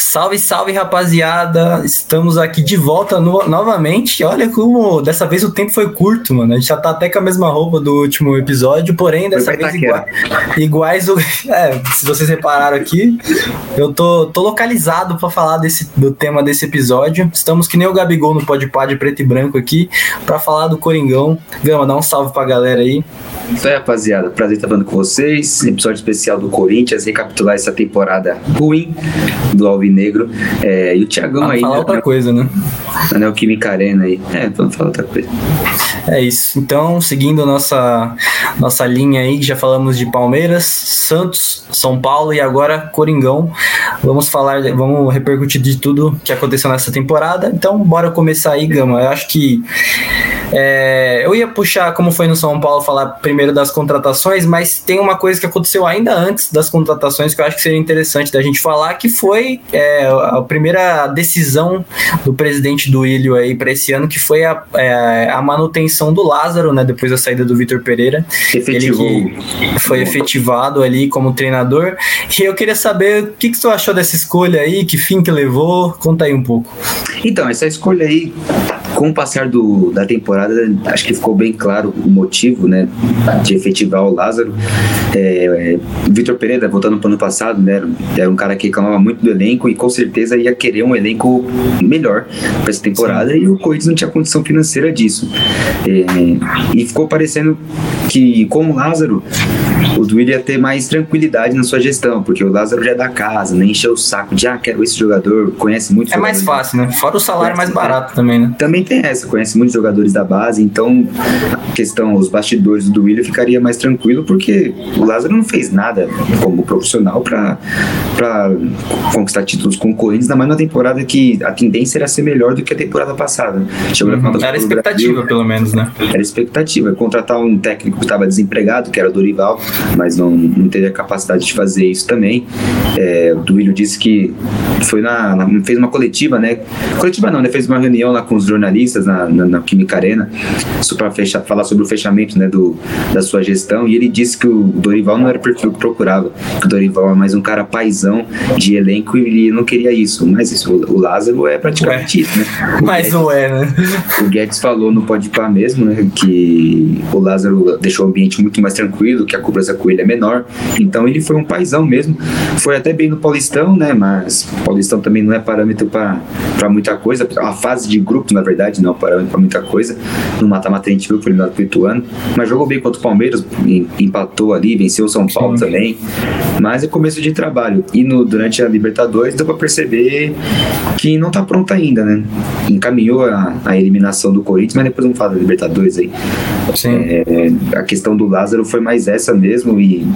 Salve, salve, rapaziada! Estamos aqui de volta no, novamente. Olha como dessa vez o tempo foi curto, mano. A gente já tá até com a mesma roupa do último episódio, porém, dessa vez igual, iguais. É, se vocês repararam aqui, eu tô, tô localizado para falar desse, do tema desse episódio. Estamos que nem o Gabigol no Podpah de preto e branco aqui, para falar do Coringão. Gama, dá um salve pra galera aí. Isso aí, rapaziada. Prazer estar falando com vocês. Episódio especial do Corinthians, recapitular essa temporada ruim do Alvinegro. É, e o Thiagão ah, aí. Falar né, outra coisa, né? Na Neoquímica Arena aí. É, vamos falar outra coisa. É isso. Então, seguindo nossa, nossa linha aí, já falamos de Palmeiras, Santos, São Paulo e agora Coringão. Vamos falar, vamos repercutir de tudo que aconteceu nessa temporada. Então, bora começar aí, Gama. Eu acho que é, eu ia puxar, como foi no São Paulo, falar primeiro das contratações, mas tem uma coisa que aconteceu ainda antes das contratações que eu acho que seria interessante da gente falar, que foi é, a primeira decisão do presidente do Ilho aí para esse ano, que foi a, é, a manutenção do Lázaro, né, depois da saída do Vitor Pereira. Efetivou. Ele que foi efetivado ali como treinador. E eu queria saber o que, que tu achou dessa escolha aí, que fim que levou, conta aí um pouco. Então, essa escolha aí, com o passar do, da temporada, acho que ficou bem claro o motivo, né, de efetivar o Lázaro. É, é, Vitor Pereira, voltando para o ano passado, né, era um cara que reclamava muito do elenco e com certeza ia querer um elenco melhor para essa temporada Sim. e o Corinthians não tinha condição financeira disso. É, e ficou parecendo que com o Lázaro o Duílio ia ter mais tranquilidade na sua gestão, porque o Lázaro já é da casa, nem encheu o saco de, ah, quero esse jogador, conhece muito. É mais fácil, né? Fora o salário mais barato também, né? Também tem essa, conhece muitos jogadores da base, então a questão, os bastidores do Duílio ficaria mais tranquilo, porque o Lázaro não fez nada como profissional para conquistar títulos Corinthians, ainda mais na temporada que a tendência era ser melhor do que a temporada passada. Chegou uhum. Era expectativa, Brasil, pelo menos, né? Era expectativa. Contratar um técnico que estava desempregado, que era o Dorival, mas não, não teve a capacidade de fazer isso também. É, o Duílio disse que foi na, na, fez uma coletiva, né? Coletiva não, né? Fez uma reunião lá com os jornalistas na, na, na Química Arena para falar sobre o fechamento né, do, da sua gestão e ele disse que o Dorival não era o perfil que procurava, que o Dorival é mais um cara paisão de elenco e ele não queria isso, mas isso, o, o Lázaro é praticamente isso, né? O mas Guedes, não é, né? O Guedes falou no Podpah mesmo, né, que o Lázaro deixou o ambiente muito mais tranquilo, que a cobrança com ele é menor, então ele foi um paisão mesmo, foi até bem no Paulistão, né, mas Paulistão também não é parâmetro para muita coisa, a fase de grupo, na verdade, não é parâmetro para muita coisa, no mata-mata a gente viu que foi eliminado pro Ituano, mas jogou bem contra o Palmeiras, empatou ali, venceu o São Paulo Sim. também, mas é começo de trabalho, e no, durante a Libertadores deu para perceber que não tá pronto ainda, né, encaminhou a, a eliminação do Corinthians, mas depois vamos falar da Libertadores aí. É, a questão do Lázaro foi mais essa mesmo, e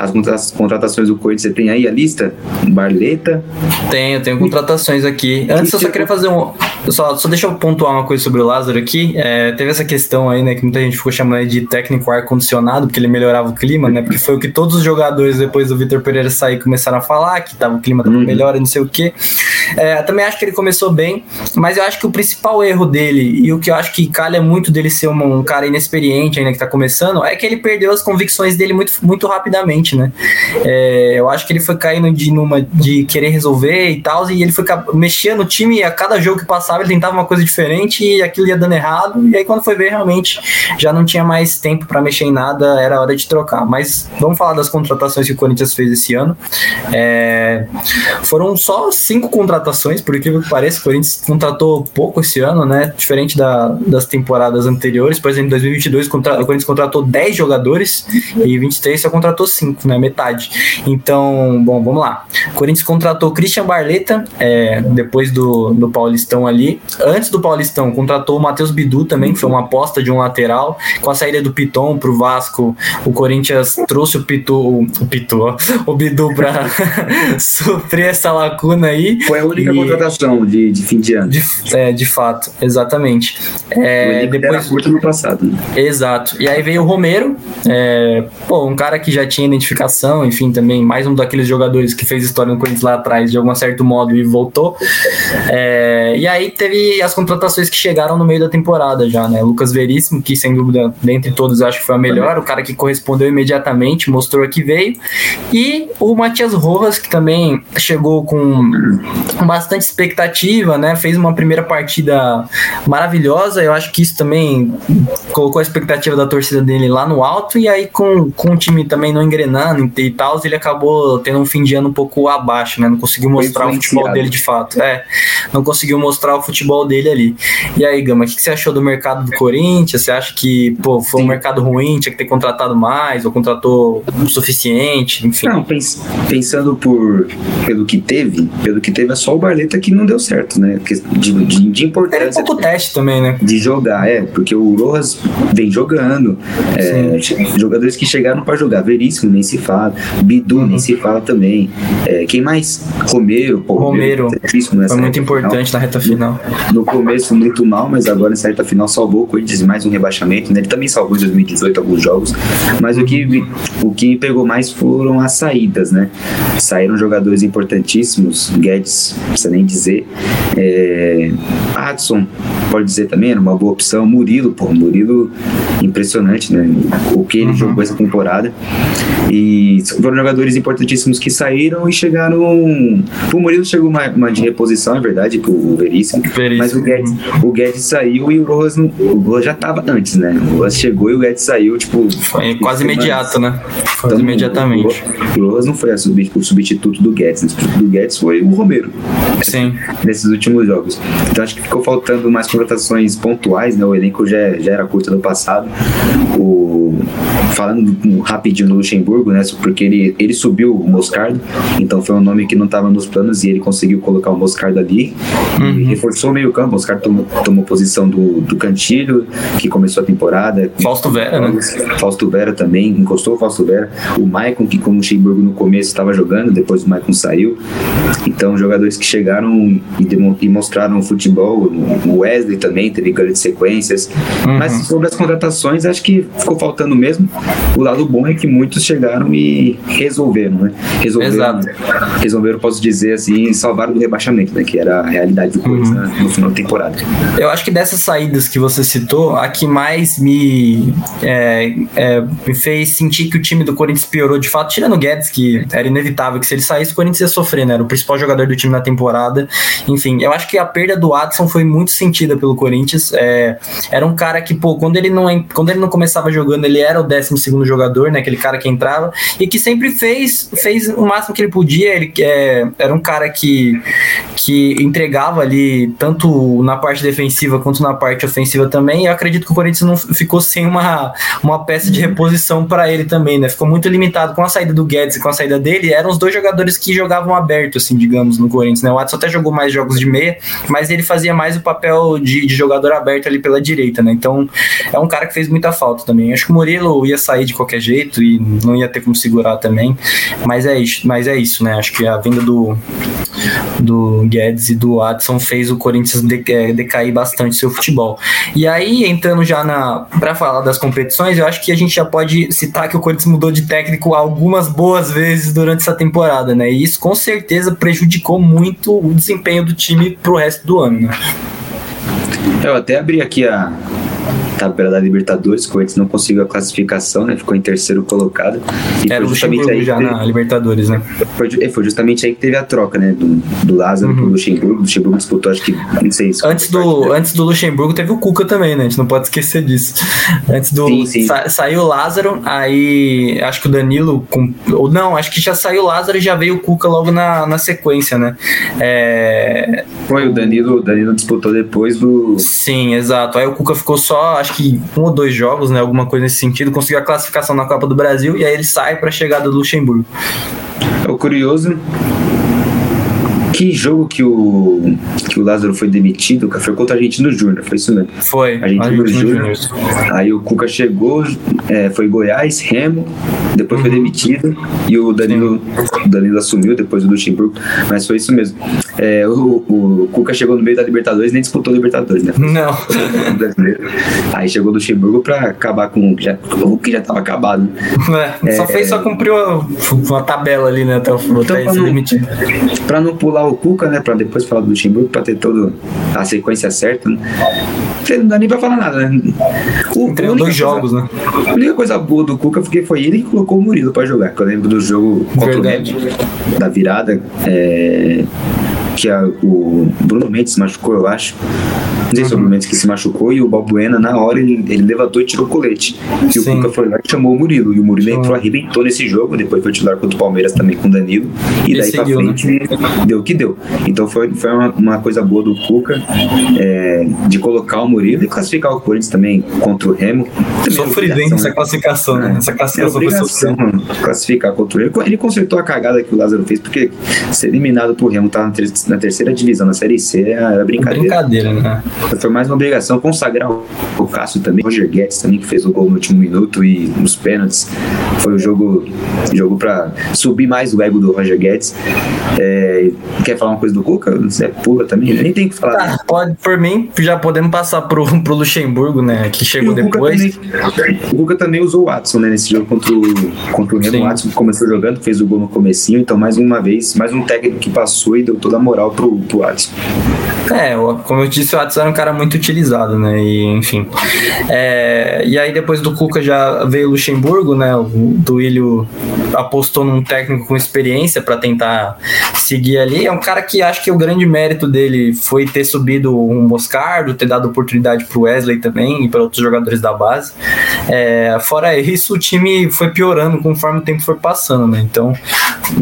as contratações do Corinthians, você tem aí a lista? Barleta? Tenho, tenho contratações aqui. Antes eu só queria fazer um. Só, só deixa eu pontuar uma coisa sobre o Lázaro aqui. É, teve essa questão aí, né, que muita gente ficou chamando de técnico ar-condicionado, porque ele melhorava o clima, né? Porque foi o que todos os jogadores, depois do Vitor Pereira sair, começaram a falar, que tava, o clima tava uhum. melhor e não sei o quê. É, também acho que ele começou bem, mas eu acho que o principal erro dele, e o que eu acho que calha muito dele ser um, um cara inexperiente ainda que tá começando, é que ele perdeu as convicções dele muito, muito rapidamente, né? É, eu acho que ele foi caindo de, numa, de querer resolver e tal, e ele foi mexendo no time e a cada jogo que passava ele tentava uma coisa diferente e aquilo ia dando errado, e aí quando foi ver realmente já não tinha mais tempo para mexer em nada, era hora de trocar. Mas vamos falar das contratações que o Corinthians fez esse ano. É, foram só cinco contratações, por incrível que pareça, o Corinthians contratou pouco esse ano, né? Diferente da, das temporadas anteriores, por exemplo, em 2022 o Corinthians contratou 10 jogadores e 23 só contratou 5, né? Metade. Então, bom, vamos lá. O Corinthians contratou Christian Barleta, é, depois do, do Paulistão ali. Antes do Paulistão, contratou o Matheus Bidu também, que foi uma aposta de um lateral. Com a saída do Piton pro Vasco, o Corinthians trouxe o Pitu, o, Pitu, o Bidu para suprir essa lacuna aí. Foi a única e... contratação de, de fim de ano. De, é, de fato, exatamente. É, depois curto no passado. Né? Exato. E aí veio o Romero, é, pô, um cara que já tinha identificação, enfim, também mais um daqueles jogadores que fez história no Corinthians lá atrás, de algum certo modo, e voltou. É, e aí teve as contratações que chegaram no meio da temporada já, né? Lucas Veríssimo, que sem dúvida, dentre todos, eu acho que foi a melhor, o cara que correspondeu imediatamente, mostrou que veio. E o Matias Rojas, que também chegou com bastante expectativa, né? Fez uma primeira partida maravilhosa. Eu acho que isso também colocou a expectativa da torcida dele lá no alto. E aí, com, com o time também não engrenando e tal, ele acabou tendo um fim de ano um pouco abaixo, né? Não conseguiu mostrar o futebol dele de fato. É, não conseguiu mostrar o futebol dele ali. E aí, Gama, o que você achou do mercado do Corinthians? Você acha que pô, foi Sim. um mercado ruim, tinha que ter contratado mais, ou contratou o suficiente? Enfim. Não, pens pensando por, pelo que teve, pelo que teve é só o Barleta que não deu certo, né? De, de, de importância. Era pouco teste também, né? De jogar, é, porque o Rojas vem jogando. É, jogadores que chegaram para jogar. Veríssimo, nem se fala. Bidu, uhum. nem se fala também. É, quem mais? Romero, pô. Romero. Romero muito importante na reta final. No, no, começo, muito mal, mas agora nessa reta final salvou o Corinthians mais um rebaixamento. Né? Ele também salvou em 2018 alguns jogos. Mas o que, o que pegou mais foram as saídas, né? Saíram jogadores importantíssimos. Guedes, não precisa nem dizer. É, Adson, pode dizer também, era uma boa opção. Murilo, pô, Murilo impressionante, né? O que ele uhum. jogou essa temporada. E foram jogadores importantíssimos que saíram e chegaram. O Murilo chegou uma, uma de reposição, é verdade, pro Veríssimo. Veríssimo. Mas o Guedes, o Guedes saiu e o Rojas, o Rojas já tava antes, né? O Rojas chegou e o Guedes saiu, tipo. Foi quase imediato, né? Quase então, imediatamente. O, o Rojas não foi sub, o substituto do Guedes, né? o substituto do Guedes foi o Romero. Sim. Nesses últimos jogos. Então acho que ficou faltando mais contratações pontuais, né? O elenco já, já era curto no passado. O, falando rapidinho no Luxemburgo, né? Porque ele, ele subiu o Moscardo, então foi um nome que não estava nos planos e ele conseguiu colocar o Moscardo ali. Uhum. reforçou o meio-campo. O Moscardo tomou, tomou posição do, do Cantilho, que começou a temporada. Fausto Vera, né? Fausto Vera também, encostou o Fausto Vera. O Maicon, que como o Luxemburgo no começo estava jogando, depois o Maicon saiu. Então, jogadores que chegaram e, e mostraram futebol. O Wesley também teve grandes sequências. Uhum. Mas sobre as contratações, acho que ficou faltando mesmo. O lado bom é que muitos chegaram e resolveram, né? Resolveram, Exato. resolveram, posso dizer assim, salvaram do rebaixamento, né? Que era a realidade do Corinthians uhum. no final da temporada. Eu acho que dessas saídas que você citou, a que mais me, é, é, me fez sentir que o time do Corinthians piorou de fato, tirando o Guedes, que era inevitável que se ele saísse, o Corinthians ia sofrer, né? Era o principal jogador do time na temporada. Enfim, eu acho que a perda do Adson foi muito sentida pelo Corinthians. É, era um cara que, pô, quando ele não, quando ele não começava jogando, ele era o 12 jogador, né? Aquele cara que entrava e que sempre fez, fez o máximo que ele podia. Ele é, era um cara que, que entregava ali tanto na parte defensiva quanto na parte ofensiva também. E eu acredito que o Corinthians não ficou sem uma, uma peça de reposição para ele também, né? Ficou muito limitado com a saída do Guedes e com a saída dele. Eram os dois jogadores que jogavam aberto, assim, digamos, no Corinthians, né? O Watson até jogou mais jogos de meia, mas ele fazia mais o papel de, de jogador aberto ali pela direita, né? Então é um cara que fez muita falta também. Acho que o Murilo ia sair de qualquer jeito e não ia ter como segurar também. Mas é isso, mas é isso, né? Acho que a vinda do, do Guedes e do Adson fez o Corinthians é, decair bastante seu futebol. E aí, entrando já na para falar das competições, eu acho que a gente já pode citar que o Corinthians mudou de técnico algumas boas vezes durante essa temporada, né? E isso com certeza prejudicou muito o desempenho do time pro resto do ano, né? Eu até abri aqui a, tabela da Libertadores, o Corinthians não conseguiu a classificação, né? Ficou em terceiro colocado. E Era foi justamente aí já teve, na Libertadores, né? Foi, é, foi, justamente aí que teve a troca, né? Do, do Lázaro uhum. pro Luxemburgo. O Luxemburgo disputou, acho que, não sei se antes do, parte, antes do Luxemburgo teve o Cuca também, né? A gente não pode esquecer disso. Antes do. Sim, sim. Sa, saiu o Lázaro, aí acho que o Danilo. Com, ou não, acho que já saiu o Lázaro e já veio o Cuca logo na, na sequência, né? É... Foi, o Danilo, o Danilo disputou depois do. Sim, exato. Aí o Cuca ficou só, acho que um ou dois jogos, né? Alguma coisa nesse sentido, conseguiu a classificação na Copa do Brasil e aí ele sai para a chegada do Luxemburgo. É o curioso que jogo que o, que o Lázaro foi demitido, foi contra a Argentino Júnior, foi isso mesmo? Foi, Argentino, Argentino Júnior. Aí o Cuca chegou, é, foi Goiás, Remo, depois foi demitido e o Danilo, o Danilo assumiu depois do Luxemburgo, mas foi isso mesmo. É, o, o, Cuca chegou no meio da Libertadores nem disputou a Libertadores, né? Não. Aí chegou o Luxemburgo pra acabar com o que já, o que já tava acabado. É, só fez, só cumpriu uma tabela ali, né? Até, então, até pra, não, pra não pular o Cuca, né? Pra depois falar do Luxemburgo, pra ter toda a sequência certa, né? Não dá nem pra falar nada, né? O, dois coisa, jogos, né? A única coisa boa do Cuca porque foi ele que colocou o Murilo pra jogar. Que eu lembro do jogo contra Verdade. o Red, da virada. É, que a, o Bruno Mendes machucou, eu acho. Não sei se uhum. que se machucou e o Balbuena, na hora, ele, ele levantou e tirou o colete. E Sim. o Cuca foi lá e chamou o Murilo. E o Murilo entrou, arrebentou nesse jogo. Depois foi titular contra o Palmeiras também com o Danilo. E, daí seguiu, pra né? frente né? deu o que deu. Então foi, foi uma, uma coisa boa do Cuca é, de colocar o Murilo e classificar o Corinthians também contra o Remo. Sofrido, hein? Essa classificação, né? Essa classificação é foi classificar contra o Remo. Ele consertou a cagada que o Lázaro fez, porque ser eliminado pro Remo tá na, na terceira divisão, na Série C, era brincadeira. Brincadeira, né? Foi mais uma obrigação consagrar o Cássio também, o Roger Guedes também, que fez o gol no último minuto e nos pênaltis. Foi o jogo, jogo para subir mais o ego do Roger Guedes. É, quer falar uma coisa do Cuca? Você pula também? Nem tem que falar. Tá, pode, por mim, já podemos passar pro, pro Luxemburgo, né? Que chegou depois. Também, o Cuca também usou o Watson, né? Nesse jogo contra o, contra o Remo. O Watson começou jogando, fez o gol no comecinho, então mais uma vez, mais um técnico que passou e deu toda a moral pro, pro Watson. É, como eu disse, o Watson era um cara muito utilizado, né? E, enfim. É, e aí depois do Cuca já veio o Luxemburgo, né? O Duílio apostou num técnico com experiência para tentar seguir ali. É um cara que acho que o grande mérito dele foi ter subido um Moscardo, ter dado oportunidade pro Wesley também e para outros jogadores da base. É, fora isso, o time foi piorando conforme o tempo foi passando, né? Então,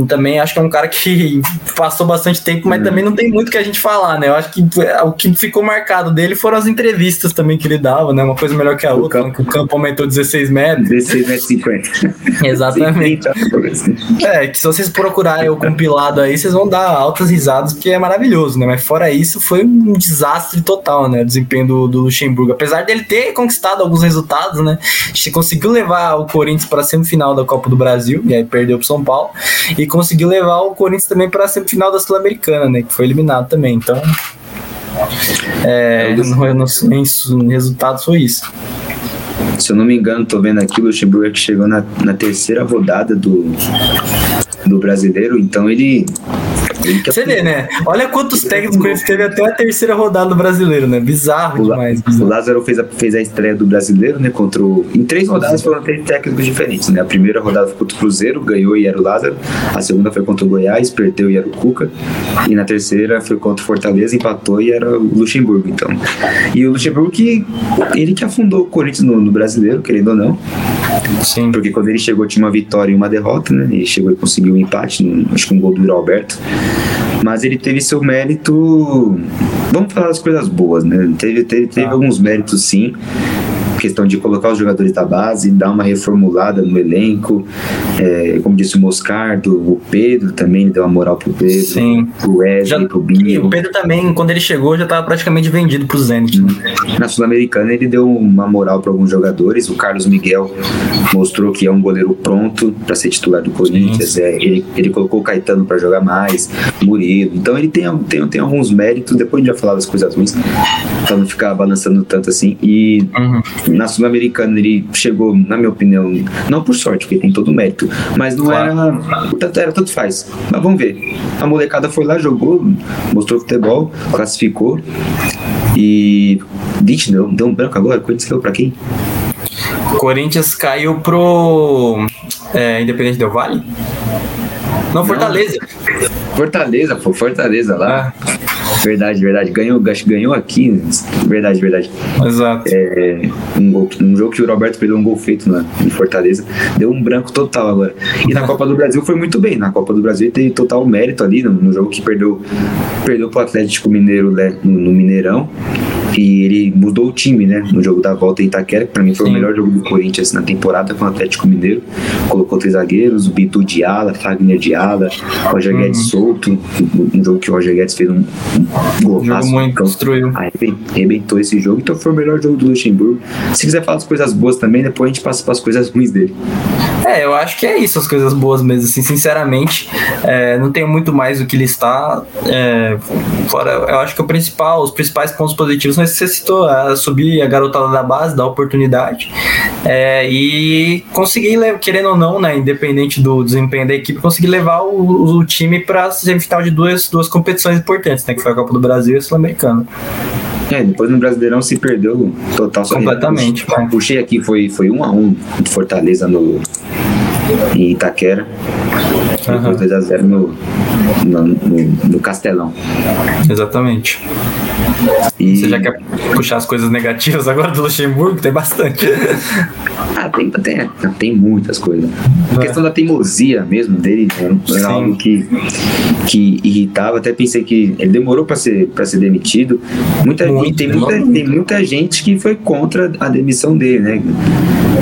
também acho que é um cara que passou bastante tempo, mas também não tem muito que a gente falar, né? Eu acho que o que ficou marcado dele foram as entrevistas também que ele dava, né? Uma coisa melhor que a o outra, campo. Né? que o campo aumentou 16 metros. 16 metros e 50. Exatamente. é, que se vocês procurarem o compilado aí, vocês vão dar altas risadas, porque é maravilhoso, né? Mas fora isso, foi um desastre total, né? O desempenho do, do Luxemburgo. Apesar dele ter conquistado alguns resultados, né? Conseguiu levar o Corinthians para a semifinal da Copa do Brasil, e aí perdeu para São Paulo, e conseguiu levar o Corinthians também para a semifinal da Sul-Americana, né? Que foi eliminado também. Então, é, no, no, no resultado foi isso. Se eu não me engano, tô vendo aqui, o Luxemburgo é que chegou na, na terceira rodada do, do brasileiro, então ele você vê, né? Olha quantos técnicos ele teve até a terceira rodada do brasileiro, né? Bizarro o demais. Bizarro. O Lázaro fez a, fez a estreia do brasileiro, né? Contra o, em três rodadas foram três técnicos diferentes, né? A primeira rodada foi contra o Cruzeiro, ganhou e era o Lázaro. A segunda foi contra o Goiás, perdeu e era o Cuca. E na terceira foi contra o Fortaleza, empatou e era o Luxemburgo, então. E o Luxemburgo que ele que afundou o Corinthians no, no brasileiro, querendo ou não. Sim. Porque quando ele chegou tinha uma vitória e uma derrota, né? Ele chegou e conseguiu um empate, acho que um gol do Alberto. Mas ele teve seu mérito. Vamos falar das coisas boas, né? Teve, teve, teve ah. alguns méritos sim questão de colocar os jogadores da base, dar uma reformulada no elenco. É, como disse o Moscardo, o Pedro também deu uma moral pro Pedro. Sim. Pro Wesley, já, pro Binho. o Pedro também, quando ele chegou, já estava praticamente vendido pro Zenit. Né? Na Sul-Americana ele deu uma moral para alguns jogadores. O Carlos Miguel mostrou que é um goleiro pronto para ser titular do Corinthians. É, ele, ele colocou o Caetano para jogar mais, Murilo. Então ele tem, tem, tem alguns méritos. Depois a gente vai falar das coisas ruins, para não ficar balançando tanto assim. E uhum na Sul-Americana ele chegou, na minha opinião, não por sorte, porque tem todo o mérito, mas não claro. era. Tanto era, tanto faz. Mas vamos ver. A molecada foi lá, jogou, mostrou futebol, classificou. E. Vixe, deu, deu um branco agora. Corinthians caiu pra quem? Corinthians caiu pro. É, Independente Del Vale? Não, Fortaleza. Fortaleza, pô, Fortaleza lá. Ah. Verdade, verdade. Ganhou, ganhou aqui. Verdade, verdade. Exato. É, um, gol, um jogo que o Roberto perdeu um gol feito na, em Fortaleza. Deu um branco total agora. E na Copa do Brasil foi muito bem. Na Copa do Brasil teve total mérito ali no, no jogo que perdeu, perdeu pro Atlético Mineiro né, no, no Mineirão. E ele mudou o time, né? No jogo da volta em Itaquera, que pra mim foi Sim. o melhor jogo do Corinthians na temporada com o Atlético Mineiro. Colocou três zagueiros, o Bitu de ala, Fagner de ala, Roger uhum. Guedes solto. Um jogo que o Roger Guedes fez um, um fácil. muito então, destruiu. Arrebentou esse jogo, então foi o melhor jogo do Luxemburgo. Se quiser falar das coisas boas também, depois a gente passa para as coisas ruins dele. É, eu acho que é isso, as coisas boas mesmo, assim, sinceramente, é, não tenho muito mais o que listar, é, fora, eu acho que o principal, os principais pontos positivos são esses que você citou, é subir a garotada da base, dar oportunidade, é, e conseguir, querendo ou não, né, independente do desempenho da equipe, conseguir levar o, o time para semifinal de duas, duas competições importantes, né, que foi a Copa do Brasil e a Sul-Americana. É, depois no Brasileirão se perdeu total. Completamente. Puxei, puxei aqui, foi, foi um a um de Fortaleza no, em Itaquera. Uhum. Depois 2x0 no, no, no, no Castelão. Exatamente. E... Você já quer puxar as coisas negativas agora do Luxemburgo? Tem bastante. ah, tem, tem, tem muitas coisas. A é. questão da teimosia mesmo dele né, era algo que, que irritava. Até pensei que ele demorou para ser, pra ser demitido. Muita, muito, tem, muita, tem muita gente que foi contra a demissão dele, né?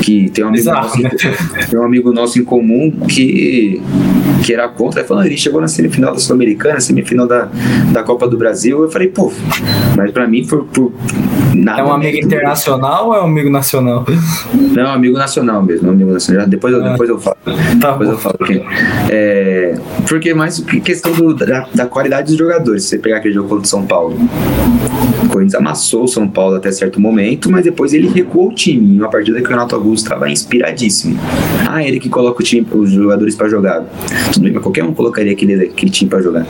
Que tem um amigo, Exato, nosso, né? tem um amigo nosso em comum que, que era contra. Falando, ele chegou na semifinal da Sul-Americana, semifinal da, da Copa do Brasil. Eu falei, pô, mas para mim foi por nada. É um amigo internacional ou é um amigo nacional? Não, é um amigo nacional mesmo, é amigo nacional. Depois eu, ah. depois eu falo. Tá depois bom. eu falo. Porque, é, porque mais questão do, da, da, qualidade dos jogadores. Se você pegar aquele jogo contra o São Paulo, o Corinthians amassou o São Paulo até certo momento, mas depois ele recuou o time. Em uma partida que o Renato Augusto estava inspiradíssimo. Ah, ele que coloca o time, os jogadores para jogar. Tudo bem, mas qualquer um colocaria aquele, aquele time para jogar.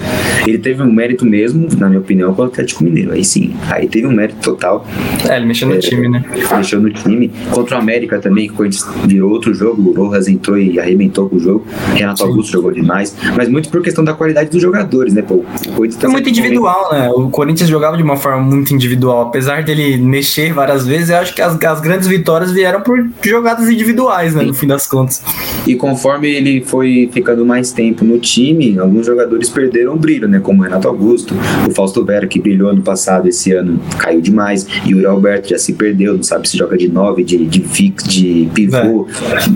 Ele teve um mérito mesmo, na minha opinião, com o Atlético Mineiro. Aí sim, aí teve um mérito total. É, ele mexeu no é, time, né? Mexeu no time. Contra o América também, que o Corinthians virou outro jogo. O Rojas entrou e arrebentou com o jogo. Renato sim. Augusto jogou demais. Mas muito por questão da qualidade dos jogadores, né? Pô, Corinthians tá muito individual, momento. né? O Corinthians jogava de uma forma muito individual. Apesar dele mexer várias vezes, eu acho que as, as grandes vitórias vieram por jogadas individuais, né? Sim. No fim das contas. E conforme ele foi ficando mais tempo no time, alguns jogadores perderam o brilho, né? Como o Renato Augusto, o Fausto Vera, que brilhou ano passado, esse ano caiu demais. E o Alberto já se perdeu, não sabe se joga de 9, de, de fix, de pivô,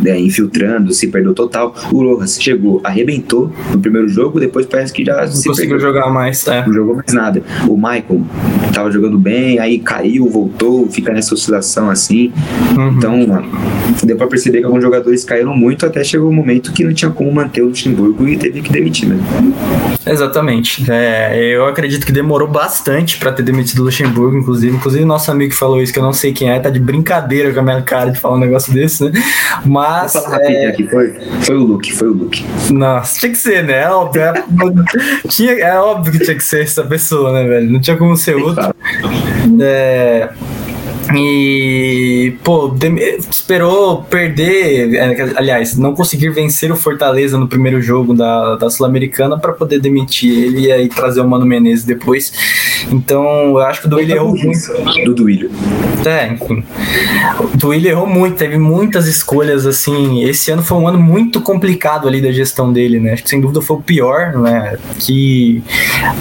né, infiltrando, se perdeu total. O Rojas chegou, arrebentou no primeiro jogo, depois parece que já não se conseguiu perdeu. jogar mais, é. Não jogou mais nada. O Michael tava jogando bem, aí caiu, voltou, fica nessa oscilação assim. Uhum. Então, deu pra perceber que alguns jogadores caíram muito até chegou o um momento que não tinha como manter o Luxemburgo e teve que demitir, né? Exatamente. É, eu acredito que demorou bastante para ter demitido o Luxemburgo, inclusive. Inclusive, nosso amigo que falou isso, que eu não sei quem é, tá de brincadeira com a minha cara de falar um negócio desse, né? Mas. Vou falar é... aqui, foi, foi o Luke, foi o Luke. Nossa, tinha que ser, né? É óbvio, é, tinha, é óbvio que tinha que ser essa pessoa, né, velho? Não tinha como ser outro. É. E, pô, esperou perder, é, aliás, não conseguir vencer o Fortaleza no primeiro jogo da, da Sul-Americana para poder demitir ele e aí trazer o Mano Menezes depois. Então, eu acho que o Duílio errou muito. Do Duílio. É, enfim. O Duílio errou muito, teve muitas escolhas, assim. Esse ano foi um ano muito complicado ali da gestão dele, né? Acho que sem dúvida foi o pior, né? Que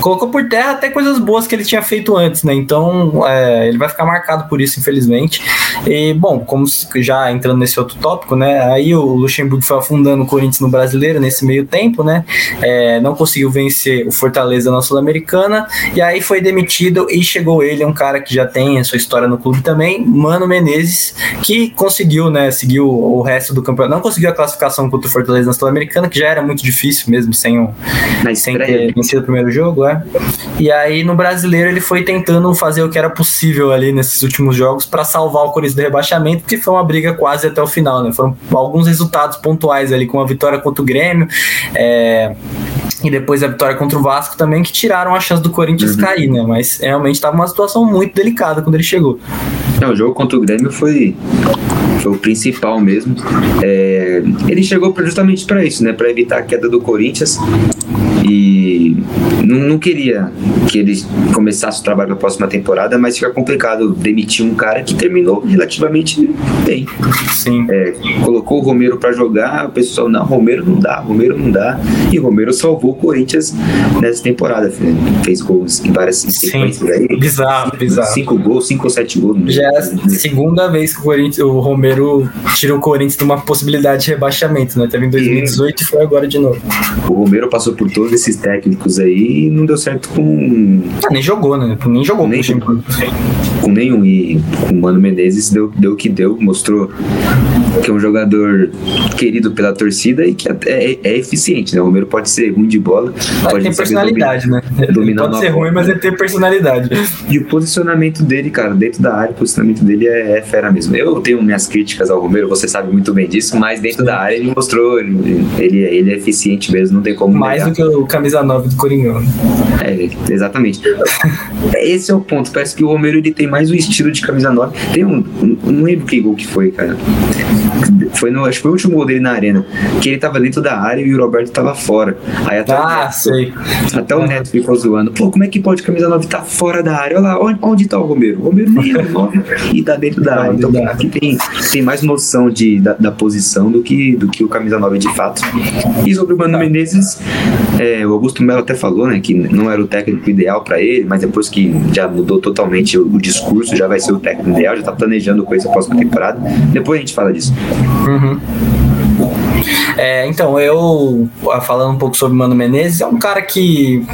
colocou por terra até coisas boas que ele tinha feito antes, né? Então, é, ele vai ficar marcado por isso infelizmente. E, bom, como já entrando nesse outro tópico, né? Aí o Luxemburgo foi afundando o Corinthians no brasileiro nesse meio tempo, né? É, não conseguiu vencer o Fortaleza na Sul-Americana, e aí foi demitido e chegou ele, um cara que já tem a sua história no clube também, Mano Menezes, que conseguiu, né? Seguiu o resto do campeonato. Não conseguiu a classificação contra o Fortaleza na Sul-Americana, que já era muito difícil mesmo, sem, o, sem ter vencido o primeiro jogo, é. E aí no brasileiro ele foi tentando fazer o que era possível ali nesses últimos jogos jogos para salvar o Corinthians do rebaixamento, porque foi uma briga quase até o final, né? Foram alguns resultados pontuais ali, com a vitória contra o Grêmio. É, e depois a vitória contra o Vasco também, que tiraram a chance do Corinthians uhum. cair, né? Mas realmente estava uma situação muito delicada quando ele chegou. Não, o jogo contra o Grêmio foi, foi o principal mesmo. É, ele chegou justamente para isso, né? Para evitar a queda do Corinthians. E não, não, queria que ele começasse o trabalho na próxima temporada, mas fica complicado demitir um cara que terminou relativamente bem. Sim. É, colocou o Romero para jogar, o pessoal, não, Romero não dá, Romero não dá. E Romero salvou o Corinthians nessa temporada. Fez gols em várias sequências aí. Bizarro, bizarro. Cinco gols, cinco ou sete gols. Já é a segunda vez que o, Corinthians, o Romero tirou o Corinthians de uma possibilidade de rebaixamento, né? Teve em 2018 e, e foi agora de novo. O Romero passou por todos esses técnicos aí e não deu certo com. Ah, nem jogou, né? Nem jogou nem, com, com nenhum. E com o Mano Menezes deu, deu o que deu, mostrou que é um jogador querido pela torcida e que é, é, é eficiente, né? O Romero pode ser ruim de bola, pode ter personalidade, dominar, né? Dominar pode ser ruim, mas ele tem personalidade. E o posicionamento dele, cara, dentro da área, o posicionamento dele é, é fera mesmo. Eu tenho minhas críticas ao Romero, você sabe muito bem disso, mas dentro da área ele mostrou, ele, ele, ele, é eficiente mesmo, não tem como Mais negar. do que o camisa 9 do Coringão. É, exatamente. Esse é o ponto, parece que o Romero ele tem mais o estilo de camisa 9. Tem um, não lembro que gol que foi, cara. Foi no, acho que foi o último gol dele na arena, que ele tava dentro da área e o Roberto tava fora. Aí até ah, Neto, sei. Até o Neto ficou zoando. Pô, como é que pode camisa 9 tá fora da área? Olha lá, onde, onde tá o Romero? O Romero nem é 9 e tá dentro da área. Então aqui tem, tem mais noção de, da, da, posição do que, do que o camisa 9 de fato. E sobre o Mano tá. Menezes, é, o Augusto Melo até falou, né, que não era o técnico ideal para ele, mas depois que já mudou totalmente o, o, discurso, já vai ser o técnico ideal, já tá planejando coisa para a temporada. Depois a gente fala disso. Uhum. É, então, eu falando um pouco sobre Mano Menezes, é um cara que,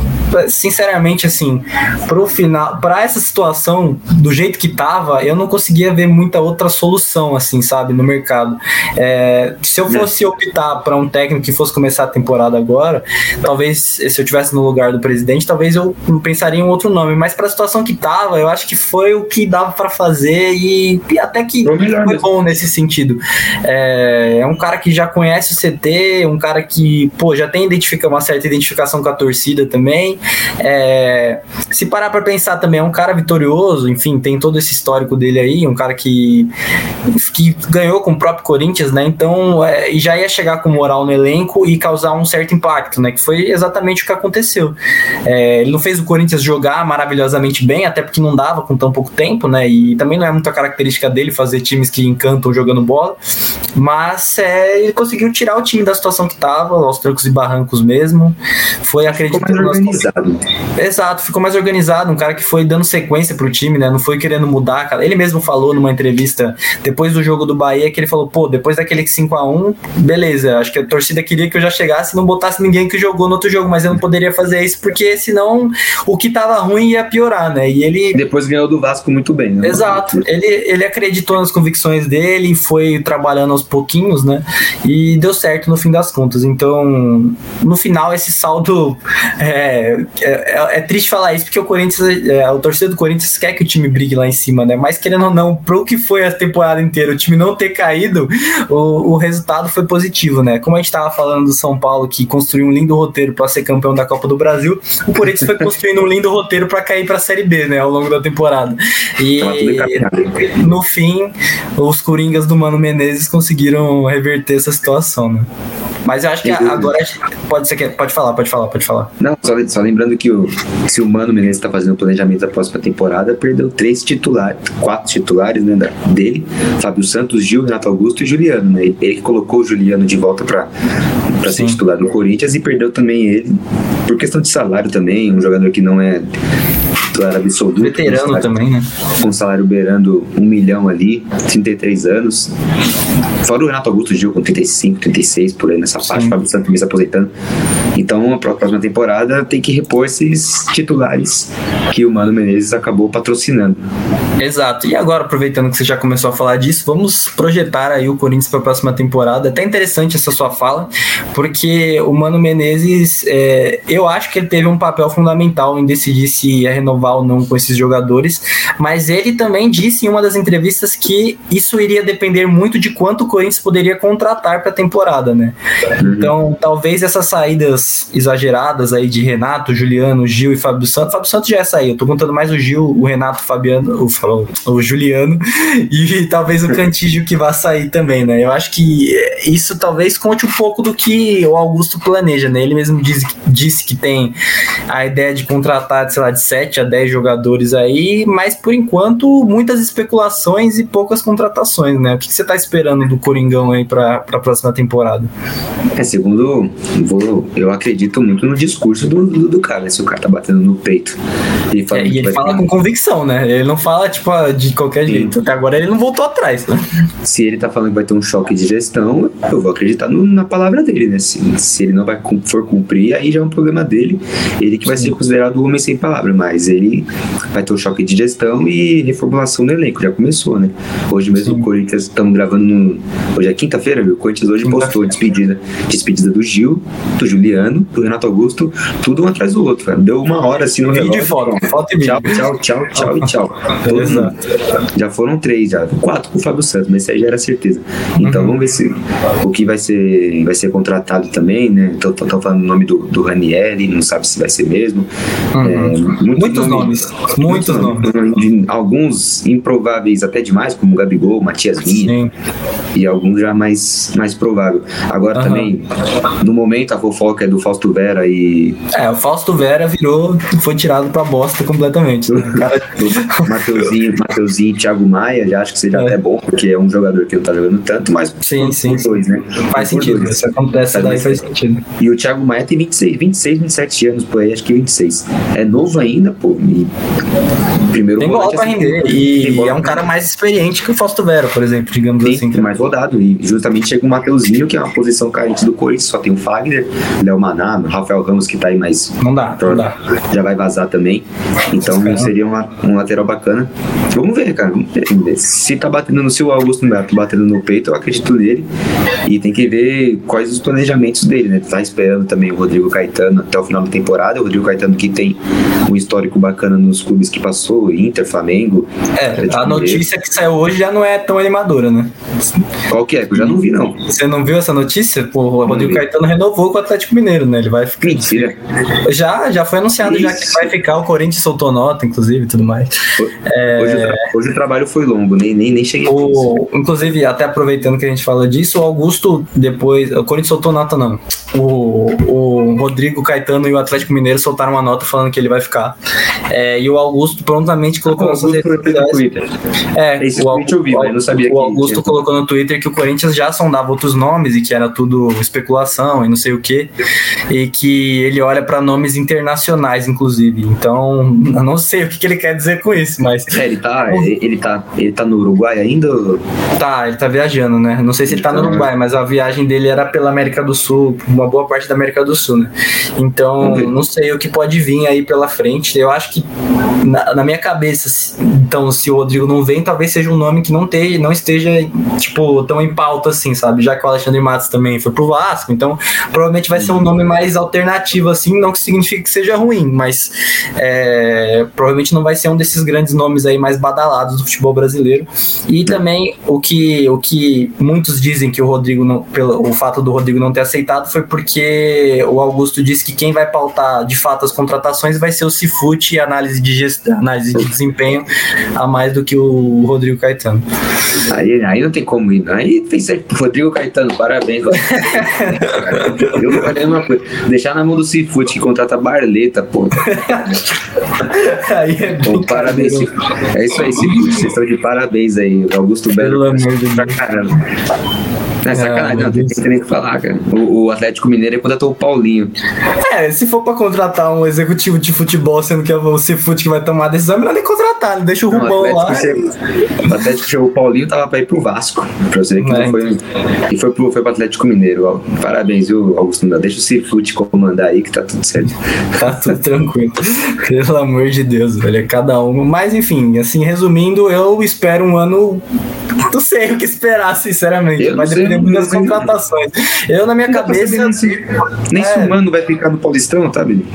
sinceramente, assim, pro final, para essa situação, do jeito que tava, eu não conseguia ver muita outra solução, assim, sabe, no mercado. É, se eu fosse optar para um técnico que fosse começar a temporada agora, talvez, se eu tivesse no lugar do presidente, talvez eu pensaria em outro nome, mas para a situação que tava, eu acho que foi o que dava para fazer e, e, até que foi bom nesse sentido. É, é um cara que já conhece o CT, um cara que, pô, já tem identifica, uma certa identificação com a torcida também. É, se parar para pensar também, é um cara vitorioso, enfim, tem todo esse histórico dele aí, um cara que, que ganhou com o próprio Corinthians, né? Então, é, já ia chegar com moral no elenco e causar um certo impacto, né? Que foi exatamente o que aconteceu. É, ele não fez o Corinthians jogar maravilhosamente bem, até porque não dava com tão pouco tempo, né? E também não é muita característica dele fazer times que encantam jogando bola, mas é, ele conseguiu tirar o time da situação que estava, aos trancos e barrancos mesmo. Foi acreditando. Ficou mais organizado. Exato, ficou mais organizado. Um cara que foi dando sequência pro time, né? Não foi querendo mudar, cara. Ele mesmo falou numa entrevista depois do jogo do Bahia que ele falou: pô, depois daquele 5 a 1 beleza. Acho que a torcida queria que eu já chegasse e não botasse ninguém que jogou no outro jogo, mas eu não poderia fazer isso porque senão o que tava ruim ia piorar, né? E ele. Depois ganhou do Vasco muito bem, né? Exato. Ele, ele acreditou nas convicções dele, foi trabalhando aos pouquinhos, né? E deu certo no fim das contas. Então, no final, esse saldo é, é, é triste falar isso, porque o Corinthians, é, o torcedor do Corinthians quer que o time brigue lá em cima, né? Mas querendo ou não, pro que foi a temporada inteira, o time não ter caído, o, o resultado foi positivo, né? Como a gente tava falando do São Paulo, que construiu um lindo roteiro para ser campeão da Copa do Brasil, o Corinthians foi construindo um lindo roteiro para cair para a Série B, né? Ao longo da temporada. E no fim, os Coringas do Mano Menezes conseguiram reverter essa situação, né? Mas eu acho que agora pode ser que pode falar, pode falar, pode falar. Não, só, só lembrando que o, se o Mano Menezes está fazendo o planejamento da próxima temporada, perdeu três titulares, quatro titulares né, da, dele, Fábio Santos, Gil, Renato Augusto e Juliano. Né? Ele, ele colocou o Juliano de volta para ser titular do Corinthians e perdeu também ele por questão de salário também, um jogador que não é titular absoluto. Veterano salário, também, né? Com salário beirando um milhão ali, 33 anos. Fora o Renato Augusto Gil com 35, 36 por aí nessa faixa, Fábio Santos me se aposentando. Então, a próxima temporada tem que repor esses titulares que o Mano Menezes acabou patrocinando. Exato. E agora, aproveitando que você já começou a falar disso, vamos projetar aí o Corinthians para a próxima temporada. É até interessante essa sua fala, porque o Mano Menezes, é, eu acho que ele teve um papel fundamental em decidir se ia renovar ou não com esses jogadores, mas ele também disse em uma das entrevistas que isso iria depender muito de quanto o Corinthians poderia contratar para a temporada, né? Uhum. Então, talvez essas saídas exageradas aí de Renato, Juliano, Gil e Fábio Santos, Fábio Santos já ia sair, eu tô contando mais o Gil, o Renato, o Fabiano, o o Juliano e talvez o Cantígio que vá sair também, né? Eu acho que isso talvez conte um pouco do que o Augusto planeja, né? Ele mesmo diz, disse que tem a ideia de contratar, sei lá, de 7 a 10 jogadores aí, mas por enquanto muitas especulações e poucas contratações, né? O que, que você tá esperando do Coringão aí para a próxima temporada? É, segundo, vou, eu, acredito muito no discurso do, do, do cara, se o cara tá batendo no peito. E, é, e ele fala ter... com convicção, né? Ele não fala, tipo, de qualquer Sim. jeito. Até agora ele não voltou atrás, né? Se ele tá falando que vai ter um choque de gestão, eu vou acreditar no, na palavra dele, né? Se, se ele não vai for cumprir, aí já é um problema dele. Ele que vai ser considerado o homem sem palavra, mas ele vai ter um choque de gestão e reformulação no elenco. Já começou, né? Hoje mesmo Sim. o Corinthians, estamos gravando no. Hoje é quinta-feira, viu? O Corinthians hoje postou despedida. Despedida do Gil, do Juliano, do Renato Augusto, tudo um atrás do outro, velho. Deu uma hora assim no relógio. de foto, foto e Tchau, tchau, tchau, tchau e tchau. Já foram três, já. Quatro com o Fábio Santos, mas isso aí já era certeza. Então uhum. vamos ver se o que vai ser, vai ser contratado também, né? Estão falando o nome do, do Ranieri, não sabe se vai ser mesmo. Uhum. É, muitos, muitos nomes. Muitos, muitos nomes. nomes. Alguns improváveis até demais, como Gabigol, Matias Vinha. E alguns já mais, mais provável. Agora uhum. também, no momento, a fofoca é do Fausto Vera e. É, o Fausto Vera virou, foi tirado pra bosta completamente. Né? Cara... Mateuzinho, Mateuzinho e Thiago Maia, já acho que seja é. até bom, porque é um jogador que não tá jogando tanto, mas sim, sim, dois, né? Faz sentido, dois. isso acontece daí faz sentido. E o Thiago Maia tem 26, 26, 27 anos, por aí, acho que 26. É novo ainda, pô. E primeiro tem bola pra assim, render. E é um cara mais experiente que o Fausto Vera, por exemplo, digamos tem, assim. Tem mais rodado. E justamente chega o Mateuzinho, que é uma posição carente do Corinthians, só tem o Fagner, Léo Maná, Rafael Ramos, que tá aí mais. Não dá, não dá. Já vai vazar também. Então seria uma, um lateral bacana. Vamos ver, cara. Vamos ver. Se tá batendo no seu Augusto Neto, batendo no peito, eu acredito nele. E tem que ver quais os planejamentos dele, né? Tá esperando também o Rodrigo Caetano até o final da temporada. Rodrigo Caetano que tem um histórico bacana nos clubes que passou, Inter, Flamengo. É, a notícia que saiu hoje já não é tão animadora, né? Qual que é? Eu já não vi, não. Você não viu essa notícia? Pô, o Rodrigo Caetano renovou com o Atlético Mineiro, né? Ele vai ficar. Mentira. Já, já foi anunciado Isso. já que vai ficar. O Corinthians soltou nota, inclusive, e tudo mais. É... Hoje, o hoje, o trabalho foi longo, nem, nem, nem cheguei. O, inclusive, até aproveitando que a gente fala disso, o Augusto depois. O Corinthians soltou nota, não. O, o Rodrigo Caetano e o Atlético Mineiro soltaram uma nota falando que ele vai ficar. É, e o Augusto prontamente colocou nas suas redes sociais. É, Esse o, Augusto, vi, não sabia o Augusto colocou no Twitter que o Corinthians já sondava outros nomes e que era tudo especulação e não sei o que. E que ele olha para nomes internacionais, inclusive. Então, eu não sei o que, que ele quer dizer com isso, mas. É, ele tá, ele, tá, ele tá no Uruguai ainda? Tá, ele tá viajando, né? Não sei se ele, ele tá no tá- Uruguai, mas a viagem dele era pela América do Sul, uma boa parte da América do Sul, né? Então, não sei o que pode vir aí pela frente. Eu acho que na, na, minha cabeça, então, se o Rodrigo não vem, talvez seja um nome que não, te, não esteja, tipo, tão em pauta assim, sabe? Já que o Alexandre Matos também foi pro Vasco, então provavelmente vai ser um nome mais alternativo, assim, não que signifique que seja ruim, mas é, provavelmente não vai ser um desses grandes nomes aí mais badalados do futebol brasileiro. E também o que, o que muitos dizem que o Rodrigo não, pelo o fato do Rodrigo não ter aceitado foi porque o Augusto disse que quem vai pautar de fato as contratações vai ser o Cifute e análise de gestão, análise de desempenho a mais do que o Rodrigo Caetano. Aí, aí não tem como ir. Aí fez certo. Rodrigo Caetano, parabéns. Eu falei uma coisa. Deixar na mão do Cifute que contrata Barleta, pô. aí é pô, parabéns. É isso aí, Cifute. Vocês estão de parabéns aí. Augusto Belo. Pelo amor de Deus. Caramba. É sacanagem, não, tem, nem que falar, cara. O, o Atlético Mineiro contratou o Paulinho. É, se for pra contratar um executivo de futebol, sendo que é o Cifute que vai tomar a decisão, é melhor nem contratar, né? deixa o Rubão lá. Chegou, o Atlético chegou o Paulinho, tava pra ir pro Vasco. Pra você que é. não foi. E foi pro, foi pro Atlético Mineiro. Ó. Parabéns, viu, Augusto? Deixa o Cifute comandar aí que tá tudo certo. Tá tudo tranquilo. Pelo amor de Deus, velho. É cada um. Mas enfim, assim, resumindo, eu espero um ano. Não sei o que esperar, sinceramente. Vai depender muito das contratações. Eu, na minha não cabeça. Nem se, nem é, se o mano vai ficar no Paulistão, tá, Billy?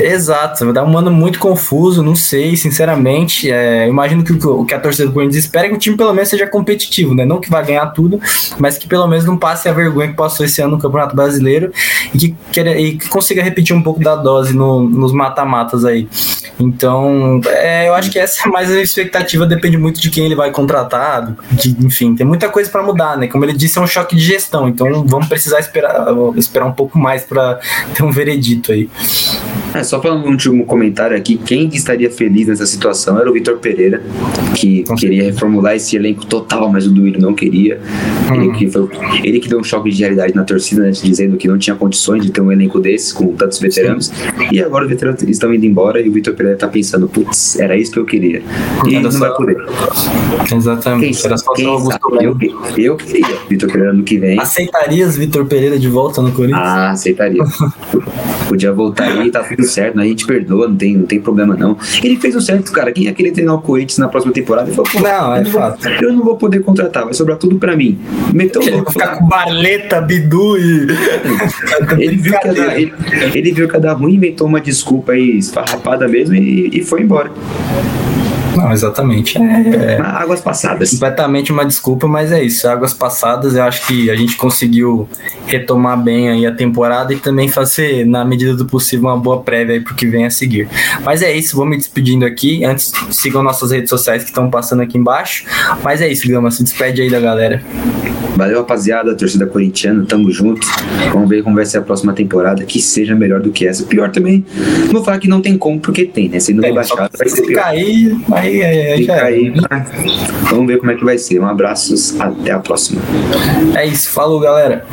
Exato, vai dar um ano muito confuso, não sei, sinceramente. É, imagino que o que a torcida do Corinthians espera é que o time pelo menos seja competitivo, né? Não que vai ganhar tudo, mas que pelo menos não passe a vergonha que passou esse ano no Campeonato Brasileiro e que, queira, e que consiga repetir um pouco da dose no, nos mata-matas aí. Então, é, eu acho que essa é mais a expectativa, depende muito de quem ele vai contratar, de, enfim, tem muita coisa para mudar, né? Como ele disse, é um choque de gestão, então vamos precisar esperar, esperar um pouco mais para ter um veredito aí. É, só falando um último comentário aqui, quem estaria feliz nessa situação era o Vitor Pereira, que queria reformular esse elenco total, mas o Duílio não queria. Ele, Hum. que foi, ele que deu um choque de realidade na torcida, né, dizendo que não tinha condições de ter um elenco desses, com tantos veteranos. E agora os veteranos estão indo embora e o Vitor Pereira tá pensando, putz, era isso que eu queria. E Era não só- vai poder. Quem, Exatamente. Era só quem Augusto? Eu, eu queria. Vitor Pereira no que vem. Aceitarias Vitor Pereira de volta no Corinthians? Ah, aceitaria. Podia voltar aí, tá tudo certo, a gente perdoa, não tem, não tem problema não. Ele fez o certo, cara. Quem ia querer treinar o Corinthians na próxima temporada? Ele falou, pô, Não, é eu, vou, fato. eu não vou poder contratar, vai sobrar tudo pra mim. Meteu o louco. ficar com Barleta, Bidu e. Ele viu, que dar, ele, ele viu que ia dar ruim, inventou uma desculpa aí esfarrapada mesmo e, e foi embora. Não, exatamente. É, Águas passadas. completamente uma desculpa, mas é isso. Águas passadas, eu acho que a gente conseguiu retomar bem aí a temporada e também fazer, na medida do possível, uma boa prévia aí pro que vem a seguir. Mas é isso, vou me despedindo aqui. Antes, sigam nossas redes sociais que estão passando aqui embaixo. Mas é isso, Gama, se despede aí da galera. Valeu, rapaziada, torcida corintiana, tamo junto. Vamos ver como vai ser a próxima temporada, que seja melhor do que essa. Pior também, não vou falar que não tem como, porque tem, né? Sendo É, rebaixado vai ser se pior. cair, aí, aí, aí era. cair, né? Vamos ver como é que vai ser. Um abraço, até a próxima. É isso, falou galera.